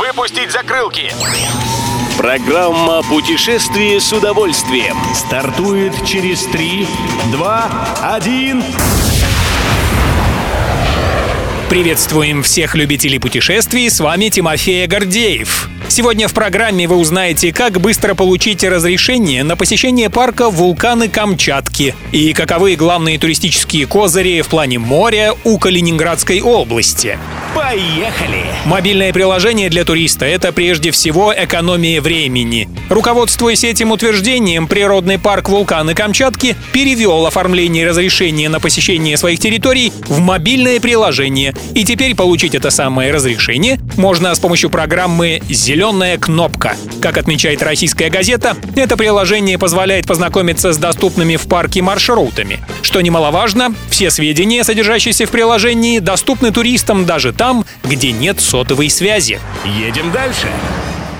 Выпустить закрылки! Программа «Путешествие с удовольствием» стартует через 3, 2, 1... Приветствуем всех любителей путешествий, с вами Тимофей Гордеев. Сегодня в программе вы узнаете, как быстро получить разрешение на посещение парка вулканы Камчатки и каковы главные туристические козыри в плане моря у Калининградской области. Поехали! Мобильное приложение для туриста — это прежде всего экономия времени. Руководствуясь этим утверждением, природный парк вулканы Камчатки перевел оформление разрешения на посещение своих территорий в мобильное приложение. И теперь получить это самое разрешение можно с помощью программы «Зеленый «Зеленая кнопка». Как отмечает российская газета, это приложение позволяет познакомиться с доступными в парке маршрутами. Что немаловажно, все сведения, содержащиеся в приложении, доступны туристам даже там, где нет сотовой связи. Едем дальше.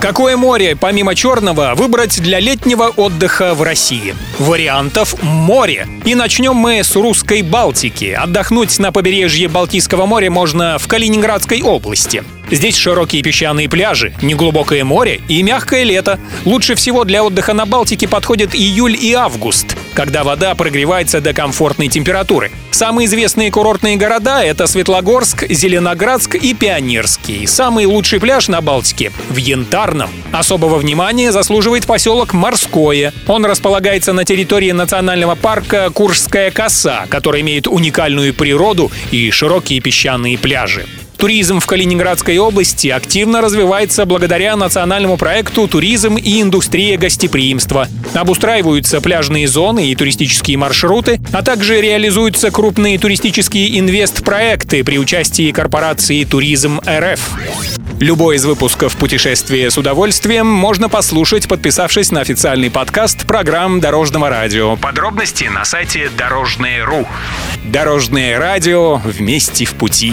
Какое море, помимо Черного, выбрать для летнего отдыха в России? Вариантов море. И начнем мы с русской Балтики. Отдохнуть на побережье Балтийского моря можно в Калининградской области. Здесь широкие песчаные пляжи, неглубокое море и мягкое лето. Лучше всего для отдыха на Балтике подходят июль и август, когда вода прогревается до комфортной температуры. Самые известные курортные города — это Светлогорск, Зеленоградск и Пионерский. Самый лучший пляж на Балтике — в Янтарном. Особого внимания заслуживает поселок Морское. Он располагается на территории национального парка Куршская коса, который имеет уникальную природу и широкие песчаные пляжи. Туризм в Калининградской области активно развивается благодаря национальному проекту «Туризм и индустрия гостеприимства». Обустраиваются пляжные зоны и туристические маршруты, а также реализуются крупные туристические инвестпроекты при участии корпорации «Туризм РФ». Любой из выпусков «Путешествие с удовольствием» можно послушать, подписавшись на официальный подкаст программ Дорожного радио. Подробности на сайте Дорожное.ру. Дорожное радио вместе в пути.